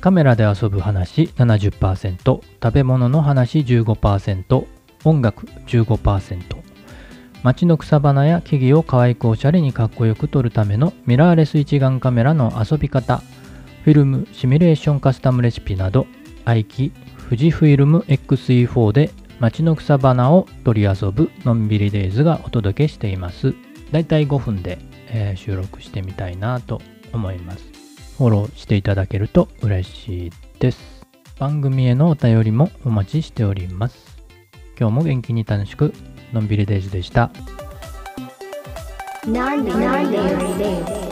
カメラで遊ぶ話70%食べ物の話15%音楽15%街の草花や木々を可愛くおしゃれにかっこよく撮るためのミラーレス一眼カメラの遊び方。フィルムシミュレーションカスタムレシピなど愛機富士フィルム XE4 で街の草花を取り遊ぶのんびりデイズがお届けしています。だいたい5分で、えー収録してみたいなと思います。フォローしていただけると嬉しいです。番組へのお便りもお待ちしております。今日も元気に楽しくのんびりデイズでした。なんでなんで